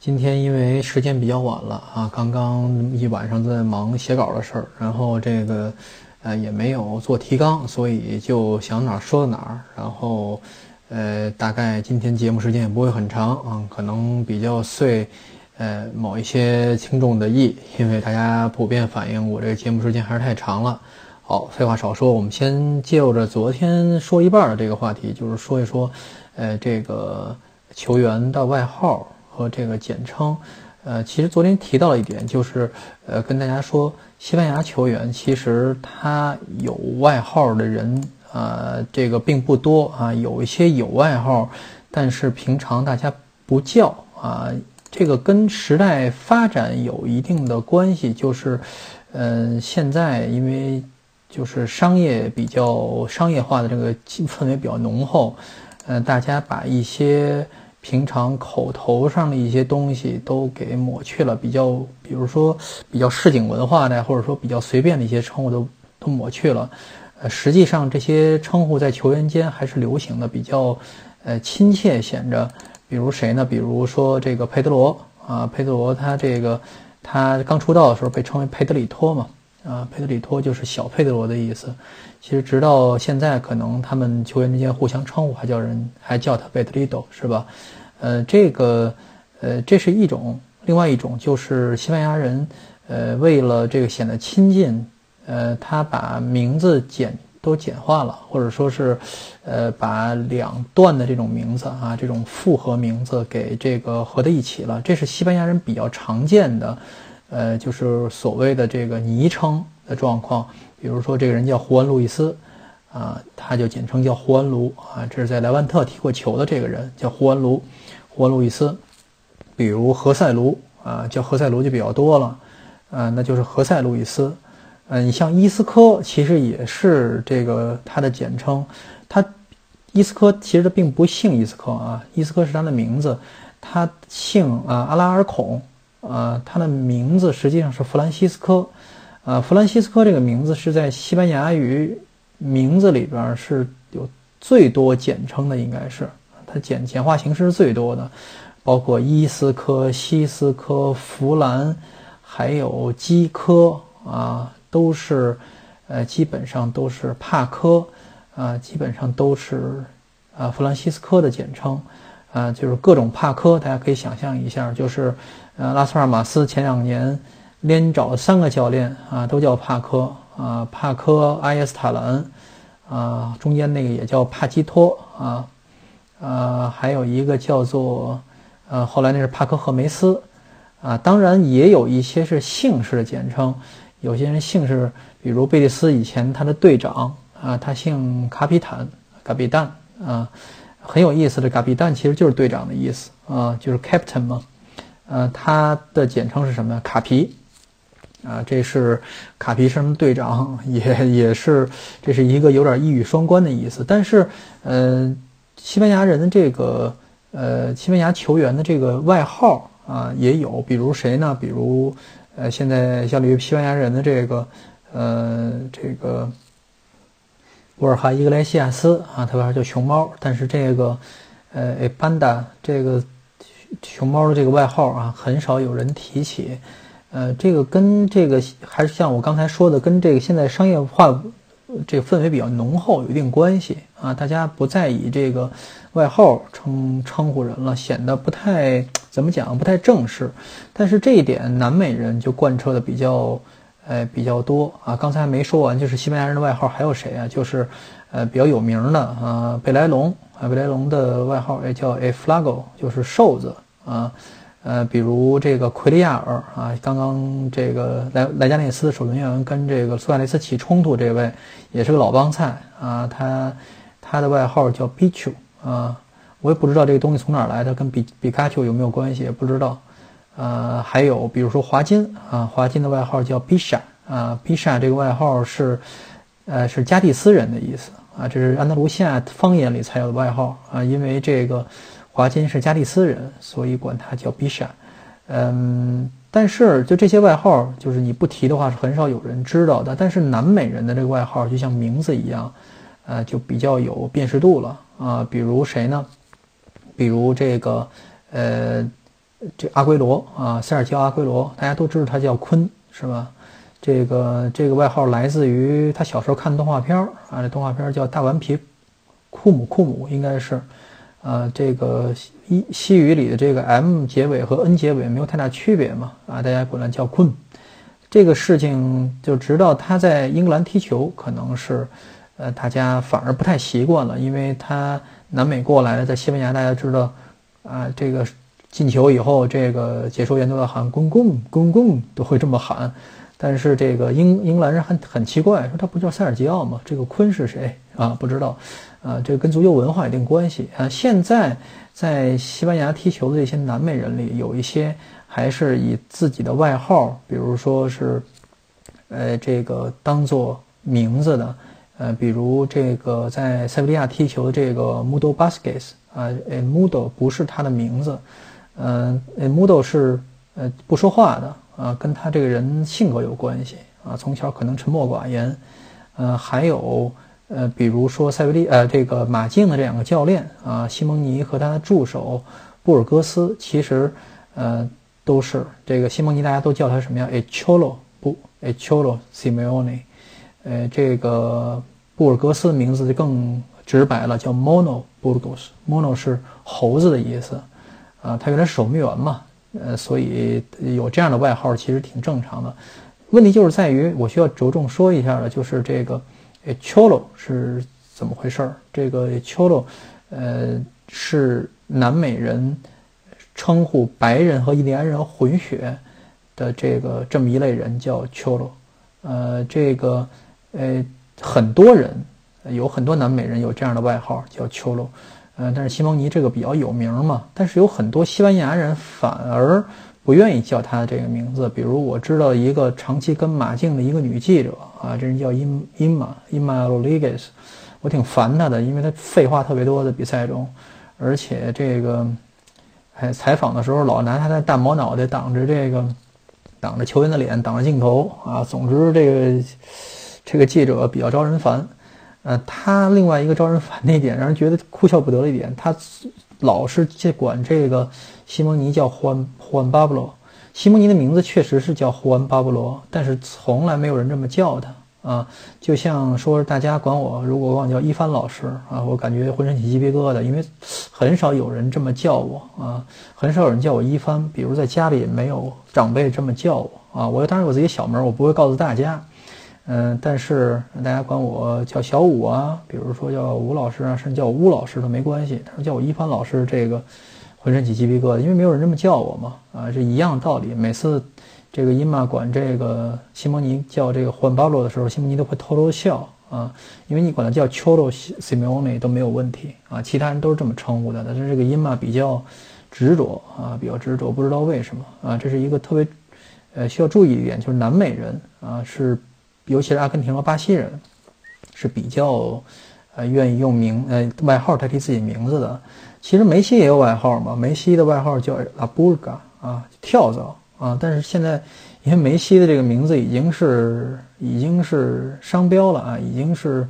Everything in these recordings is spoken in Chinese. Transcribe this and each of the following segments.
今天因为时间比较晚了啊，刚刚一晚上在忙写稿的事儿，然后这个呃也没有做提纲，所以就想哪儿说到哪儿。然后呃，大概今天节目时间也不会很长啊，可能比较碎呃某一些听众的意，因为大家普遍反映我这个节目时间还是太长了。好，废话少说，我们先借着昨天说一半的这个话题，就是说一说呃这个球员的外号。和这个简称，呃，其实昨天提到了一点，就是呃，跟大家说，西班牙球员其实他有外号的人，呃，这个并不多啊，有一些有外号，但是平常大家不叫啊，这个跟时代发展有一定的关系，就是，嗯，现在因为就是商业比较商业化的这个氛围比较浓厚，嗯，大家把一些。平常口头上的一些东西都给抹去了，比较，比如说比较市井文化的，或者说比较随便的一些称呼都都抹去了。呃，实际上这些称呼在球员间还是流行的，比较呃亲切，显着。比如谁呢？比如说这个佩德罗啊，佩德罗他这个他刚出道的时候被称为佩德里托嘛，啊，佩德里托就是小佩德罗的意思。其实直到现在，可能他们球员之间互相称呼还叫人还叫他贝特里多，是吧？呃，这个，呃，这是一种，另外一种就是西班牙人，呃，为了这个显得亲近，呃，他把名字简都简化了，或者说是，呃，把两段的这种名字啊，这种复合名字给这个合在一起了。这是西班牙人比较常见的，呃，就是所谓的这个昵称的状况。比如说，这个人叫胡安·路易斯，啊，他就简称叫胡安·卢啊。这是在莱万特踢过球的这个人，叫胡安·卢，胡安·路易斯。比如何塞卢啊，叫何塞卢就比较多了，啊，那就是何塞·路易斯。嗯，你像伊斯科，其实也是这个他的简称。他伊斯科其实他并不姓伊斯科啊，伊斯科是他的名字，他姓啊阿拉尔孔，啊，他的名字实际上是弗兰西斯科。啊，弗兰西斯科这个名字是在西班牙语名字里边是有最多简称的，应该是它简简化形式是最多的，包括伊斯科、西斯科、弗兰，还有基科啊，都是呃基本上都是帕科啊，基本上都是啊弗兰西斯科的简称啊，就是各种帕科，大家可以想象一下，就是呃拉斯帕尔马斯前两年。连找了三个教练啊，都叫帕科啊，帕科阿耶斯塔兰啊，中间那个也叫帕基托啊，呃，还有一个叫做呃，后来那是帕科赫梅斯啊，当然也有一些是姓氏的简称，有些人姓氏，比如贝蒂斯以前他的队长啊，他姓卡比坦，卡比旦啊，很有意思的，卡比旦其实就是队长的意思啊，就是 captain 嘛，呃，他的简称是什么？卡皮。啊，这是卡皮什队长，也也是，这是一个有点一语双关的意思。但是，呃，西班牙人的这个，呃，西班牙球员的这个外号啊，也有，比如谁呢？比如，呃，现在效力于西班牙人的这个，呃，这个博尔哈伊格莱西亚斯啊，他外号叫熊猫。但是这个，呃，班达这个熊猫的这个外号啊，很少有人提起。呃，这个跟这个还是像我刚才说的，跟这个现在商业化这个氛围比较浓厚有一定关系啊。大家不再以这个外号称称呼人了，显得不太怎么讲，不太正式。但是这一点南美人就贯彻的比较，呃，比较多啊。刚才没说完，就是西班牙人的外号还有谁啊？就是呃比较有名的啊，贝莱龙啊，贝莱龙的外号也叫 A Flago，就是瘦子啊。呃比如这个奎利亚尔啊，刚刚这个莱莱加内斯的守门员跟这个苏亚雷斯起冲突，这位也是个老帮菜啊。他他的外号叫 b i c h u 啊，我也不知道这个东西从哪儿来的，跟比比卡丘有没有关系也不知道。呃，还有比如说华金啊，华金的外号叫 Bisha 啊，Bisha 这个外号是，呃，是加蒂斯人的意思啊，这是安达卢西亚方言里才有的外号啊，因为这个华金是加利斯人，所以管他叫 Bisha。嗯，但是就这些外号，就是你不提的话是很少有人知道的。但是南美人的这个外号就像名字一样，呃，就比较有辨识度了啊。比如谁呢？比如这个，呃，这阿圭罗啊，塞尔吉奥阿圭罗，大家都知道他叫昆，是吧？这个这个外号来自于他小时候看动画片儿啊，这动画片叫《大顽皮库姆库姆》，应该是，呃，这个西西语里的这个 M 结尾和 N 结尾没有太大区别嘛，啊，大家管他叫昆。这个事情就直到他在英格兰踢球，可能是，呃，大家反而不太习惯了，因为他南美过来的，在西班牙大家知道，啊，这个进球以后，这个解说员都要喊“公公公公”，都会这么喊。但是这个英英格兰人很很奇怪，说他不叫塞尔吉奥吗？这个昆是谁啊？不知道，啊，这个跟足球文化有一定关系啊。现在在西班牙踢球的这些南美人里，有一些还是以自己的外号，比如说是，呃，这个当做名字的，呃，比如这个在塞维利亚踢球的这个 Mudo Basquez 啊，呃，Mudo 不是他的名字，嗯，Mudo 是呃不说话的。啊，跟他这个人性格有关系啊，从小可能沉默寡言，呃，还有呃，比如说塞维利呃，这个马竞的这两个教练啊，西蒙尼和他的助手布尔戈斯，其实呃都是这个西蒙尼，大家都叫他什么呀？A Cholo 不，A Cholo Simeone，呃，这个布尔戈斯的名字就更直白了，叫 Mono Burgos，Mono 是猴子的意思，啊，他原来是守门员嘛。呃，所以有这样的外号其实挺正常的。问题就是在于，我需要着重说一下的，就是这个 “cholo” 是怎么回事儿？这个 “cholo”，呃，是南美人称呼白人和印第安人混血的这个这么一类人叫 “cholo”。呃，这个呃，很多人有很多南美人有这样的外号叫 “cholo”。嗯，但是西蒙尼这个比较有名嘛，但是有很多西班牙人反而不愿意叫他这个名字。比如我知道一个长期跟马竞的一个女记者啊，这人叫伊伊玛伊玛罗里格斯，我挺烦他的，因为他废话特别多的比赛中，而且这个还采访的时候老拿他的大毛脑袋挡着这个挡着球员的脸，挡着镜头啊。总之这个这个记者比较招人烦。呃，他另外一个招人烦的一点，让人觉得哭笑不得的一点，他老是去管这个西蒙尼叫胡安胡安巴布罗。西蒙尼的名字确实是叫胡安巴布罗，但是从来没有人这么叫他啊。就像说大家管我，如果管叫一帆老师啊，我感觉浑身起鸡皮疙瘩，因为很少有人这么叫我啊，很少有人叫我一帆。比如在家里没有长辈这么叫我啊，我当然有自己小名，我不会告诉大家。嗯，但是大家管我叫小武啊，比如说叫吴老师啊，甚至叫我吴老师都没关系。他说叫我一帆老师，这个浑身起鸡皮疙瘩，因为没有人这么叫我嘛。啊，这一样道理。每次这个伊玛管这个西蒙尼叫这个换巴罗的时候，西蒙尼都会偷偷笑啊，因为你管他叫 Cholo Simeone 都没有问题啊，其他人都是这么称呼的。但是这个伊玛比较执着啊，比较执着，不知道为什么啊，这是一个特别呃需要注意一点，就是南美人啊是。尤其是阿根廷和巴西人，是比较，呃，愿意用名呃外号代替自己名字的。其实梅西也有外号嘛，梅西的外号叫拉布嘎啊，跳蚤啊。但是现在，因为梅西的这个名字已经是已经是商标了啊，已经是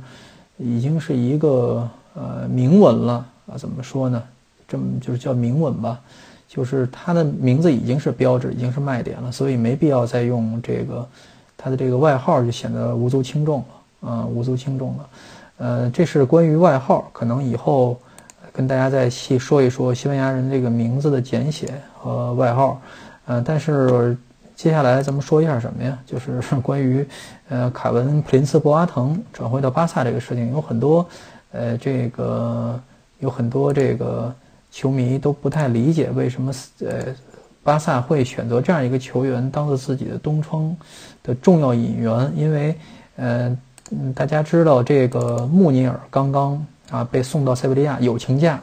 已经是一个呃铭文了啊。怎么说呢？这么就是叫铭文吧，就是他的名字已经是标志，已经是卖点了，所以没必要再用这个。他的这个外号就显得无足轻重了，啊，无足轻重了，呃，这是关于外号，可能以后跟大家再细说一说西班牙人这个名字的简写和外号，呃，但是接下来咱们说一下什么呀？就是 关于呃凯文普林斯博阿滕转会到巴萨这个事情，有很多呃这个有很多这个球迷都不太理解为什么呃。巴萨会选择这样一个球员当做自己的东窗的重要引援，因为，呃，大家知道这个穆尼尔刚刚啊被送到塞维利亚友情价，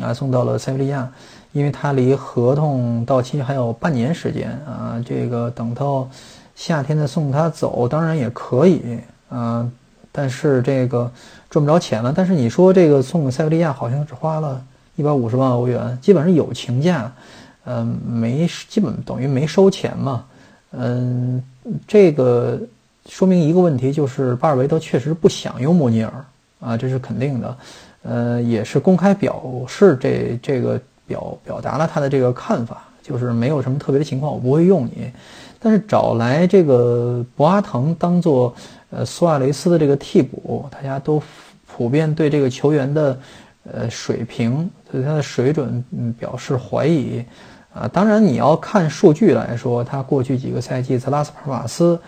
啊送到了塞维利亚，因为他离合同到期还有半年时间啊，这个等到夏天再送他走，当然也可以啊，但是这个赚不着钱了。但是你说这个送给塞维利亚，好像只花了一百五十万欧元，基本上友情价，嗯，没基本等于没收钱嘛，嗯，这个说明一个问题，就是巴尔维德确实不想用莫尼尔啊，这是肯定的，呃，也是公开表示这这个表表达了他的这个看法。就是没有什么特别的情况，我不会用你。但是找来这个博阿滕当做呃苏亚雷斯的这个替补，大家都普遍对这个球员的呃水平对他的水准嗯表示怀疑啊。当然你要看数据来说，他过去几个赛季在拉斯帕马斯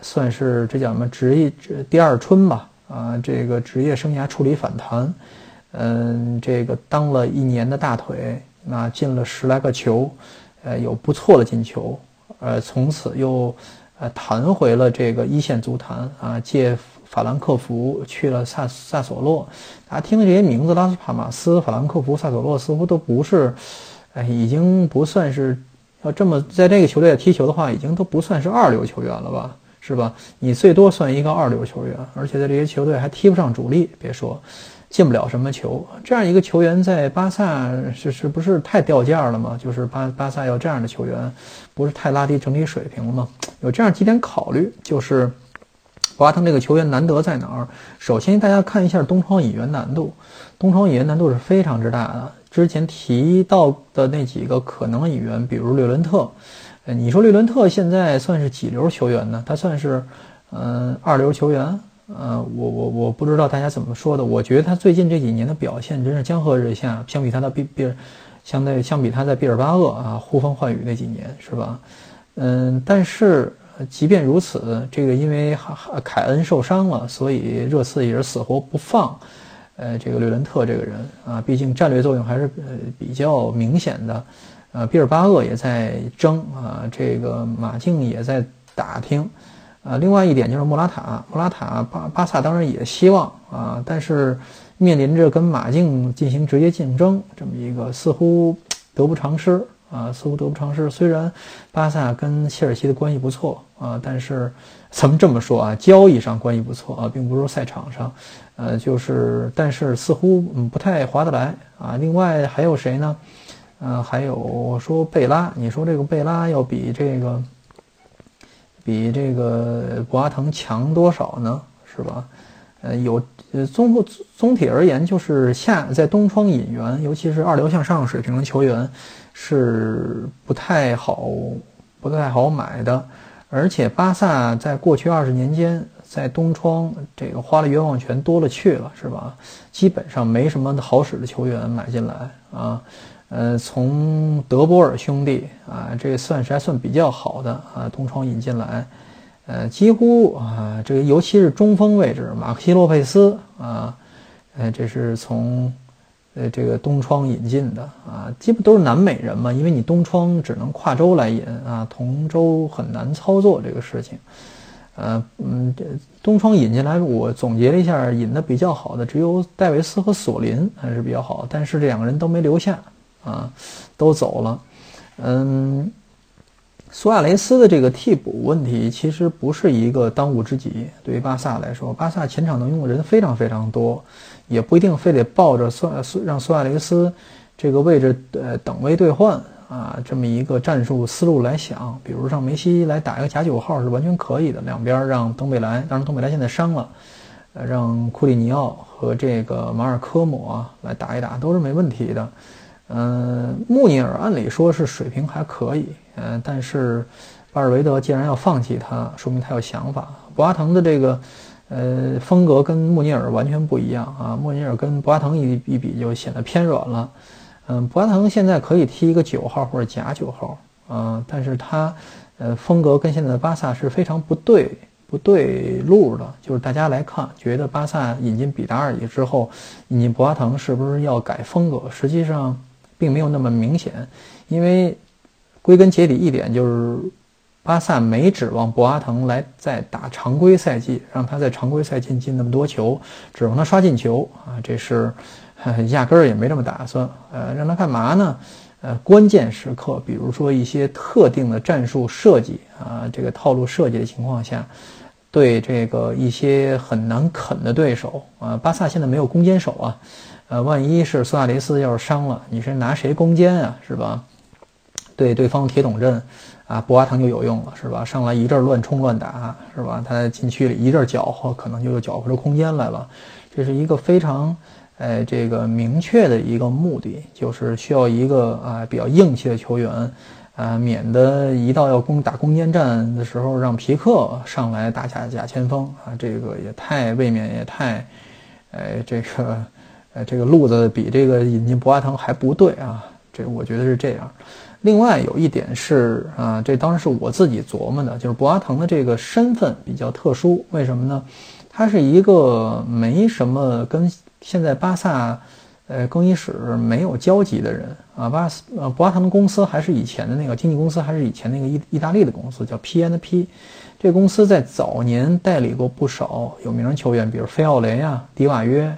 算是这叫什么职业第二春吧啊，这个职业生涯处理反弹，嗯，这个当了一年的大腿，那进了十来个球。呃，有不错的进球，呃，从此又呃弹回了这个一线足坛啊，借法兰克福去了萨萨索洛。大家听的这些名字，拉斯帕马斯、法兰克福、萨索洛，似乎都不是，哎，已经不算是要这么在这个球队踢球的话，已经都不算是二流球员了吧？是吧？你最多算一个二流球员，而且在这些球队还踢不上主力，别说。进不了什么球，这样一个球员在巴萨是是不是太掉价了吗？就是巴巴萨要这样的球员，不是太拉低整体水平了吗？有这样几点考虑，就是博阿滕这个球员难得在哪儿？首先，大家看一下东窗引援难度，东窗引援难度是非常之大的。之前提到的那几个可能演员，比如略伦特，呃，你说略伦特现在算是几流球员呢？他算是嗯二流球员。呃，我我我不知道大家怎么说的。我觉得他最近这几年的表现真是江河日下，相比他的比比尔，相对相比他在毕尔巴鄂啊呼风唤雨那几年，是吧？嗯，但是即便如此，这个因为凯恩受伤了，所以热刺也是死活不放。呃，这个略伦特这个人啊，毕竟战略作用还是呃比较明显的。呃，毕尔巴鄂也在争啊，这个马竞也在打听。呃，另外一点就是莫拉塔，莫拉塔巴巴萨当然也希望啊，但是面临着跟马竞进行直接竞争这么一个似乎得不偿失啊，似乎得不偿失。虽然巴萨跟切尔西的关系不错啊，但是咱们这么说啊，交易上关系不错啊，并不是说赛场上，呃，就是但是似乎嗯不太划得来啊。另外还有谁呢？呃，还有说贝拉，你说这个贝拉要比这个。比这个博阿滕强多少呢？是吧？呃，有呃，综合总体而言，就是下在东窗引援，尤其是二流向上水平的球员，是不太好不太好买的。而且巴萨在过去二十年间，在东窗这个花了冤枉钱多了去了，是吧？基本上没什么好使的球员买进来啊。呃，从德波尔兄弟啊，这算是还算比较好的啊，东窗引进来，呃，几乎啊，这个尤其是中锋位置，马克西洛佩斯啊，呃，这是从呃这个东窗引进的啊，基本都是南美人嘛，因为你东窗只能跨州来引啊，同州很难操作这个事情，呃，嗯，东窗引进来，我总结了一下，引的比较好的只有戴维斯和索林还是比较好，但是这两个人都没留下。啊，都走了。嗯，苏亚雷斯的这个替补问题其实不是一个当务之急。对于巴萨来说，巴萨前场能用的人非常非常多，也不一定非得抱着苏苏让苏亚雷斯这个位置呃等位兑换啊这么一个战术思路来想。比如让梅西来打一个假九号是完全可以的，两边让登贝莱，当然登贝莱现在伤了，呃让库里尼奥和这个马尔科姆啊来打一打都是没问题的。嗯，穆尼尔按理说是水平还可以，嗯，但是巴尔维德既然要放弃他，说明他有想法。博阿滕的这个呃风格跟穆尼尔完全不一样啊，穆尼尔跟博阿滕一一比就显得偏软了。嗯，博阿滕现在可以踢一个九号或者假九号啊，但是他呃风格跟现在的巴萨是非常不对不对路的。就是大家来看，觉得巴萨引进比达尔以之后，引进博阿滕是不是要改风格？实际上。并没有那么明显，因为归根结底一点就是，巴萨没指望博阿滕来再打常规赛季，让他在常规赛季进那么多球，指望他刷进球啊，这是压根儿也没这么打算。呃，让他干嘛呢？呃关键时刻，比如说一些特定的战术设计啊，这个套路设计的情况下，对这个一些很难啃的对手啊，巴萨现在没有攻坚手啊，呃，万一是苏亚雷斯要是伤了，你是拿谁攻坚啊，是吧？对对方铁桶阵。啊，博阿滕就有用了，是吧？上来一阵乱冲乱打，是吧？他在禁区里一阵搅和，可能就搅和出空间来了。这是一个非常，呃，这个明确的一个目的，就是需要一个啊比较硬气的球员，啊，免得一到要攻打攻坚战的时候，让皮克上来打下假前锋啊，这个也太未免也太，哎，这个，呃，这个路子比这个引进博阿滕还不对啊，这我觉得是这样。另外有一点是啊，这当然是我自己琢磨的，就是博阿滕的这个身份比较特殊，为什么呢？他是一个没什么跟现在巴萨，呃，更衣室没有交集的人啊。巴斯呃，博阿滕的公司还是以前的那个经纪公司，还是以前那个意意大利的公司，叫 P N P。这公司在早年代理过不少有名球员，比如菲奥雷啊、迪瓦约、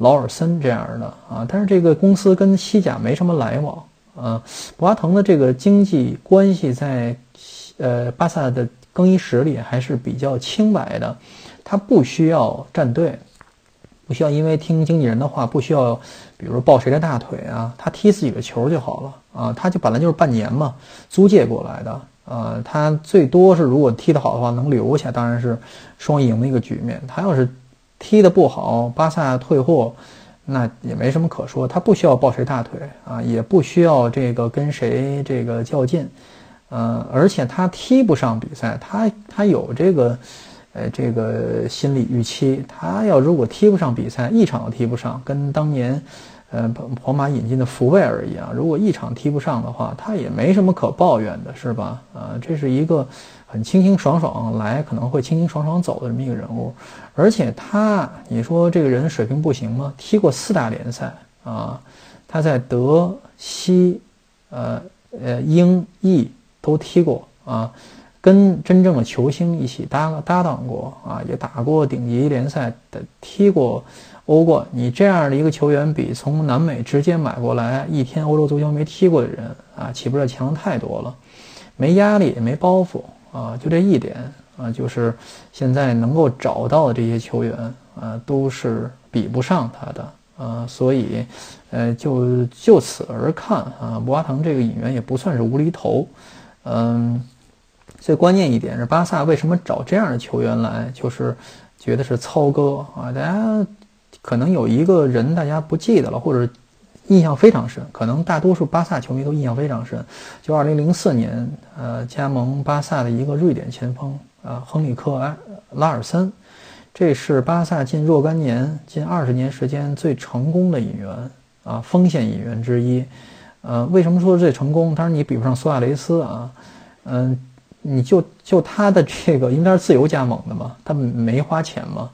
劳尔森这样的啊。但是这个公司跟西甲没什么来往。啊，博阿滕的这个经济关系在，呃，巴萨的更衣室里还是比较清白的，他不需要站队，不需要因为听经纪人的话，不需要，比如抱谁的大腿啊，他踢自己的球就好了啊，他就本来就是半年嘛，租借过来的，呃，他最多是如果踢得好的话能留下，当然是双赢的一个局面，他要是踢得不好，巴萨退货。那也没什么可说，他不需要抱谁大腿啊，也不需要这个跟谁这个较劲，呃，而且他踢不上比赛，他他有这个，呃，这个心理预期，他要如果踢不上比赛，一场都踢不上，跟当年。呃，皇马引进的福贝尔一样，如果一场踢不上的话，他也没什么可抱怨的，是吧？啊，这是一个很清清爽爽来，可能会清清爽爽走的这么一个人物。而且他，你说这个人水平不行吗？踢过四大联赛啊，他在德、西、呃、呃、英、意都踢过啊，跟真正的球星一起搭搭档过啊，也打过顶级联赛的，踢过。欧冠，你这样的一个球员，比从南美直接买过来一天欧洲足球没踢过的人啊，岂不是强太多了？没压力，没包袱啊，就这一点啊，就是现在能够找到的这些球员啊，都是比不上他的啊，所以，呃，就就此而看啊，博阿滕这个引援也不算是无厘头，嗯，最关键一点是巴萨为什么找这样的球员来，就是觉得是操哥啊，大家。可能有一个人大家不记得了，或者印象非常深，可能大多数巴萨球迷都印象非常深。就2004年，呃，加盟巴萨的一个瑞典前锋，呃，亨里克·拉尔森，这是巴萨近若干年、近二十年时间最成功的引援啊，锋线引援之一。呃，为什么说最成功？当然你比不上苏亚雷斯啊，嗯，你就就他的这个，应该是自由加盟的嘛，他没花钱嘛。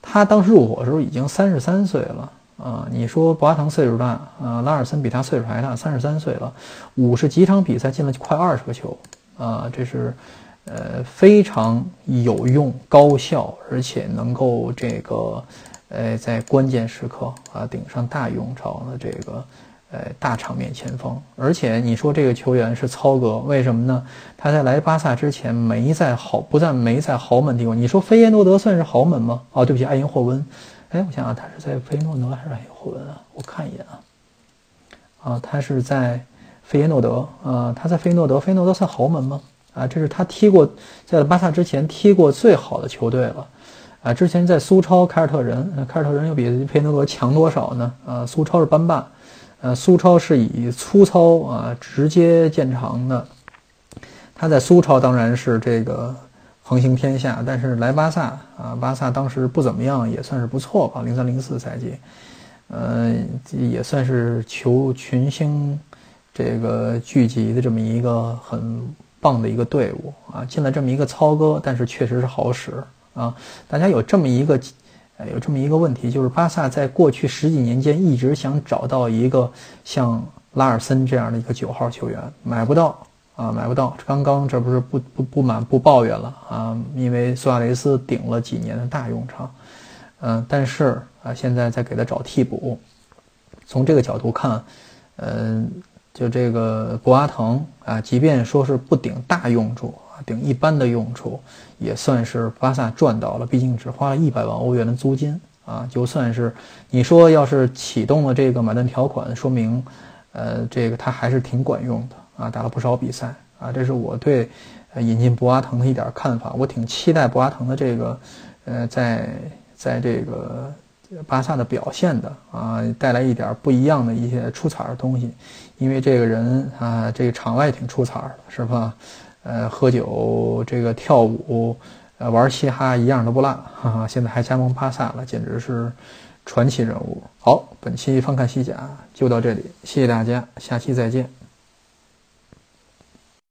他当时入伙的时候已经三十三岁了啊！你说博阿滕岁数大啊，拉尔森比他岁数还大，三十三岁了，五十几场比赛进了快二十个球啊！这是呃非常有用、高效，而且能够这个呃在关键时刻啊顶上大用场的这个。呃，大场面前锋，而且你说这个球员是操哥，为什么呢？他在来巴萨之前没在豪，不但没在豪门踢过。你说菲耶诺德算是豪门吗？哦，对不起，埃因霍温。哎，我想想，他是在菲耶诺德还是埃因霍温啊？我看一眼啊。啊，他是在菲耶诺德啊，他在菲耶诺德，菲耶诺德算豪门吗？啊，这是他踢过在巴萨之前踢过最好的球队了。啊，之前在苏超凯尔特人，凯尔特人又比菲耶诺德强多少呢？啊，苏超是班霸。呃，苏超是以粗糙啊直接见长的，他在苏超当然是这个横行天下，但是来巴萨啊，巴萨当时不怎么样，也算是不错吧，零三零四赛季，呃，也算是球群星这个聚集的这么一个很棒的一个队伍啊，进了这么一个操哥，但是确实是好使啊，大家有这么一个。有这么一个问题，就是巴萨在过去十几年间一直想找到一个像拉尔森这样的一个九号球员，买不到啊，买不到。刚刚这不是不不不满不抱怨了啊，因为苏亚雷斯顶了几年的大用场，嗯，但是啊，现在在给他找替补。从这个角度看，嗯，就这个博阿滕啊，即便说是不顶大用处顶一般的用处，也算是巴萨赚到了，毕竟只花了一百万欧元的租金啊，就算是你说要是启动了这个买断条款，说明，呃，这个他还是挺管用的啊，打了不少比赛啊，这是我对引进博阿滕的一点看法，我挺期待博阿滕的这个，呃，在在这个。巴萨的表现的啊，带来一点不一样的一些出彩的东西，因为这个人啊，这个场外挺出彩的，是吧？呃，喝酒、这个跳舞、呃，玩嘻哈一样都不落，哈哈，现在还加盟巴萨了，简直是传奇人物。好，本期翻看西甲就到这里，谢谢大家，下期再见。